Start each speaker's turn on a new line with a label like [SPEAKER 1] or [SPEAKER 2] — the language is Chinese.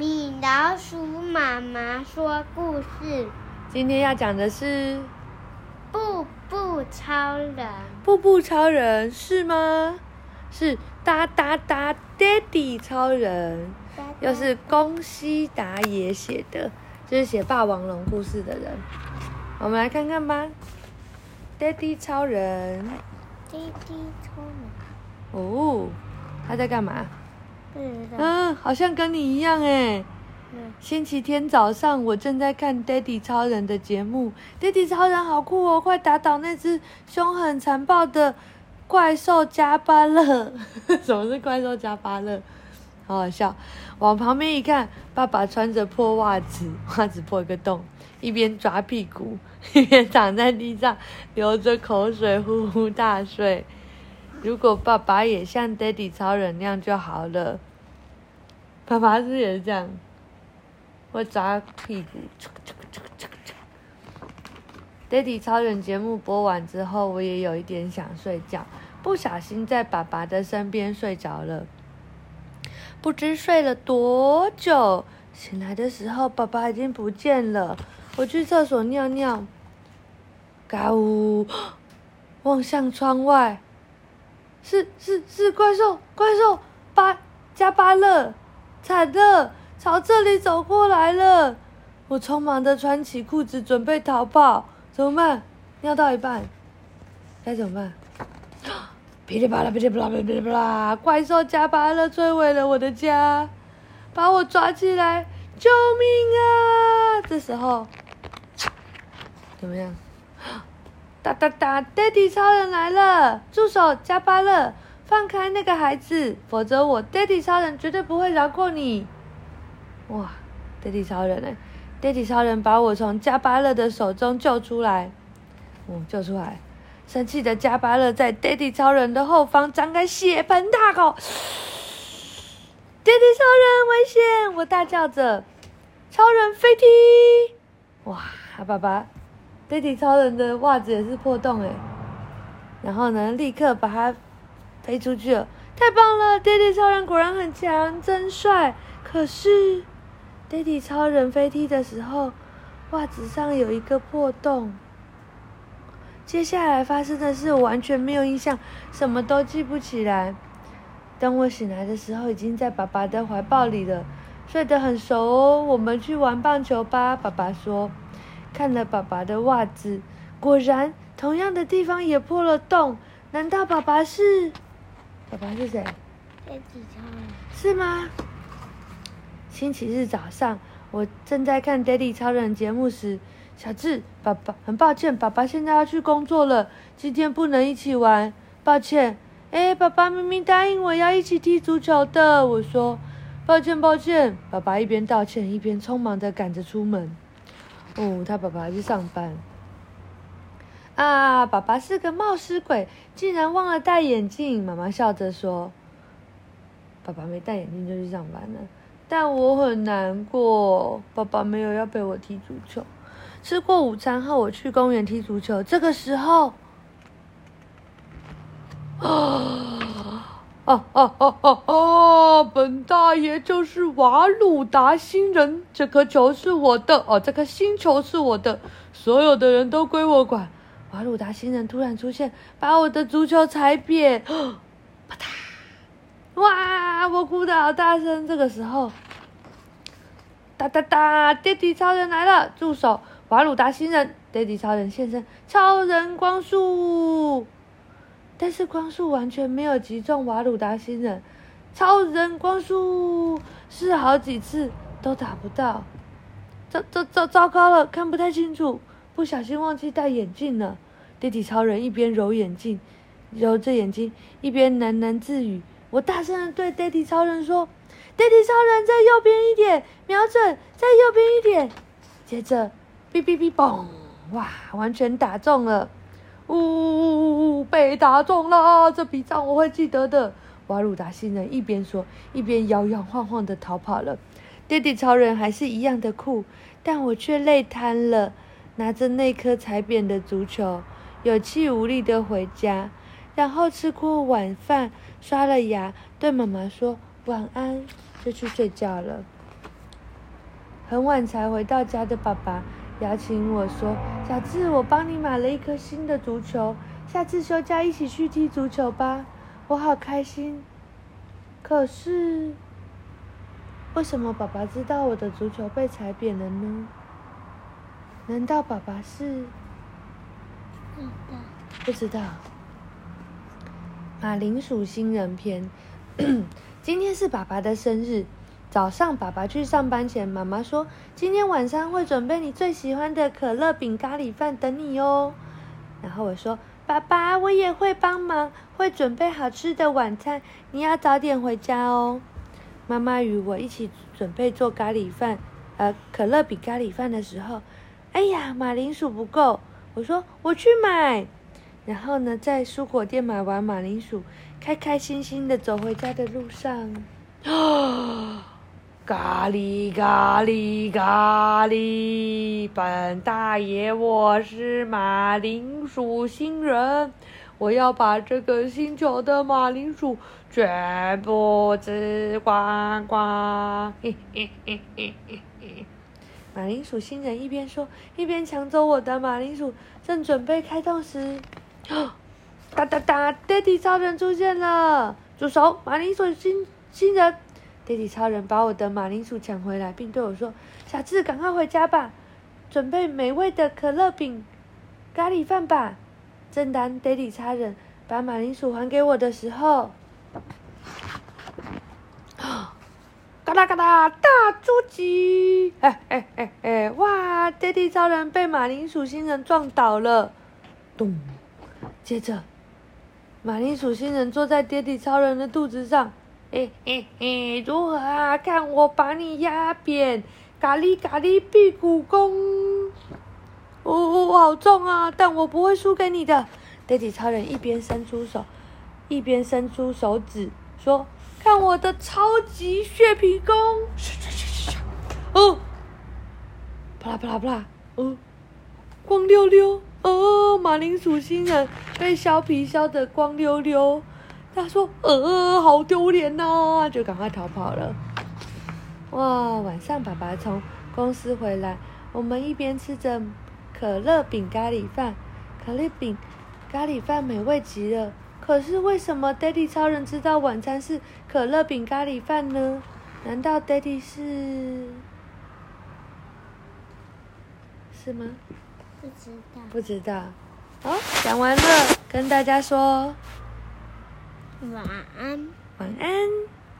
[SPEAKER 1] 米老鼠妈妈说故事。
[SPEAKER 2] 今天要讲的是《
[SPEAKER 1] 步步超人》。
[SPEAKER 2] 步步超人是吗？是哒哒哒，Daddy 超人，又是宫西达也写的，就是写霸王龙故事的人。我们来看看吧，Daddy 超人。
[SPEAKER 1] Daddy 超人。
[SPEAKER 2] 哦，他在干嘛？
[SPEAKER 1] 嗯，
[SPEAKER 2] 嗯，好像跟你一样哎。
[SPEAKER 1] 嗯。
[SPEAKER 2] 星期天早上，我正在看《Daddy 超人》的节目，《Daddy 超人》好酷哦！快打倒那只凶狠残暴的怪兽加巴勒！什么是怪兽加巴勒？好好笑。往旁边一看，爸爸穿着破袜子，袜子破一个洞，一边抓屁股，一边躺在地上流着口水，呼呼大睡。如果爸爸也像 Daddy 超人那样就好了。爸爸是也是这样？会抓屁股。Daddy 超人节目播完之后，我也有一点想睡觉，不小心在爸爸的身边睡着了。不知睡了多久，醒来的时候，爸爸已经不见了。我去厕所尿尿，嘎呜，望向窗外。是是是怪兽怪兽巴加巴勒，惨了，朝这里走过来了。我匆忙的穿起裤子准备逃跑，怎么办？尿到一半，该怎么办？噼里啪啦噼里啪啦噼里啪啦，怪兽加巴勒摧毁了我的家，把我抓起来，救命啊！这时候怎么样？哒哒哒，Daddy 超人来了！住手，加巴勒，放开那个孩子，否则我 Daddy 超人绝对不会饶过你！哇，Daddy 超人呢？Daddy 超人把我从加巴勒的手中救出来，嗯，救出来！生气的加巴勒在 Daddy 超人的后方张开血盆大口，Daddy 超人危险！我大叫着，超人飞踢！哇，爸爸。爹地超人的袜子也是破洞哎，然后呢，立刻把它飞出去了，太棒了爹地超人果然很强，真帅。可是爹地超人飞踢的时候，袜子上有一个破洞。接下来发生的事我完全没有印象，什么都记不起来。等我醒来的时候，已经在爸爸的怀抱里了，睡得很熟哦。我们去玩棒球吧，爸爸说。看了爸爸的袜子，果然同样的地方也破了洞。难道爸爸是？爸爸是谁？是吗？星期日早上，我正在看《Daddy 超人》节目时，小智，爸爸，很抱歉，爸爸现在要去工作了，今天不能一起玩，抱歉。哎，爸爸明明答应我要一起踢足球的，我说，抱歉，抱歉。爸爸一边道歉，一边匆忙的赶着出门。哦，他爸爸去上班。啊，爸爸是个冒失鬼，竟然忘了戴眼镜。妈妈笑着说：“爸爸没戴眼镜就去上班了。”但我很难过，爸爸没有要陪我踢足球。吃过午餐后，我去公园踢足球。这个时候，啊！哦哦哦哦哦！本大爷就是瓦鲁达星人，这颗球是我的哦，这颗星球是我的，所有的人都归我管。瓦鲁达星人突然出现，把我的足球踩扁，啪嗒！哇，我哭得好大声。这个时候，哒哒哒电梯超人来了，住手！瓦鲁达星人电梯超人现身，超人光束。但是光束完全没有击中瓦鲁达星人，超人光束试好几次都打不到，糟糟糟糟糕了，看不太清楚，不小心忘记戴眼镜了。Daddy 超人一边揉眼镜，揉着眼睛，一边喃喃自语。我大声的对 Daddy 超人说：“Daddy 超人，在右边一点，瞄准，在右边一点。”接着，哔哔哔，嘣！哇，完全打中了。呜呜呜呜！被打中了，这笔账我会记得的。瓦鲁达星人一边说，一边摇摇晃晃的逃跑了。爹地超人还是一样的酷，但我却累瘫了，拿着那颗踩扁的足球，有气无力的回家，然后吃过晚饭，刷了牙，对妈妈说晚安，就去睡觉了。很晚才回到家的爸爸邀请我说：“小智，我帮你买了一颗新的足球，下次休假一起去踢足球吧。”我好开心。可是，为什么爸爸知道我的足球被踩扁了呢？难道爸爸是？
[SPEAKER 1] 不知道。
[SPEAKER 2] 不知道。马铃薯新人篇。今天是爸爸的生日。早上，爸爸去上班前，妈妈说：“今天晚上会准备你最喜欢的可乐饼咖喱饭等你哦。”然后我说：“爸爸，我也会帮忙，会准备好吃的晚餐，你要早点回家哦。”妈妈与我一起准备做咖喱饭，呃，可乐饼咖喱饭的时候，哎呀，马铃薯不够，我说我去买。然后呢，在蔬果店买完马铃薯，开开心心的走回家的路上，啊！咖喱咖喱咖喱，本大爷，我是马铃薯星人，我要把这个星球的马铃薯全部吃光光。嘿嘿嘿嘿嘿嘿。马铃薯星人一边说，一边抢走我的马铃薯，正准备开动时，哒哒哒，爹地超人出现了！住手，马铃薯星星人！爹地超人把我的马铃薯抢回来，并对我说：“小智，赶快回家吧，准备美味的可乐饼咖喱饭吧。”正当爹地超人把马铃薯还给我的时候，嘎啦嘎啦，大猪鸡！哎哎哎哎，哇！爹地超人被马铃薯星人撞倒了，咚！接着，马铃薯星人坐在爹地超人的肚子上。嘿嘿嘿，如何啊？看我把你压扁，咖喱咖喱屁股功！哦哦，好重啊！但我不会输给你的。爹地超人一边伸出手，一边伸出手指，说：“看我的超级血皮功！”，哦，啪啦啪啦啪啦，哦，光溜溜，哦，马铃薯星人被削皮削得光溜溜。他说：“呃，好丢脸呐！”就赶快逃跑了。哇，晚上爸爸从公司回来，我们一边吃着可乐饼咖喱饭，可乐饼咖喱饭美味极了。可是为什么 Daddy 超人知道晚餐是可乐饼咖喱饭呢？难道 Daddy 是是吗？
[SPEAKER 1] 不知道。
[SPEAKER 2] 不知道。好，讲完了，跟大家说。
[SPEAKER 1] 晚安。
[SPEAKER 2] 晚安。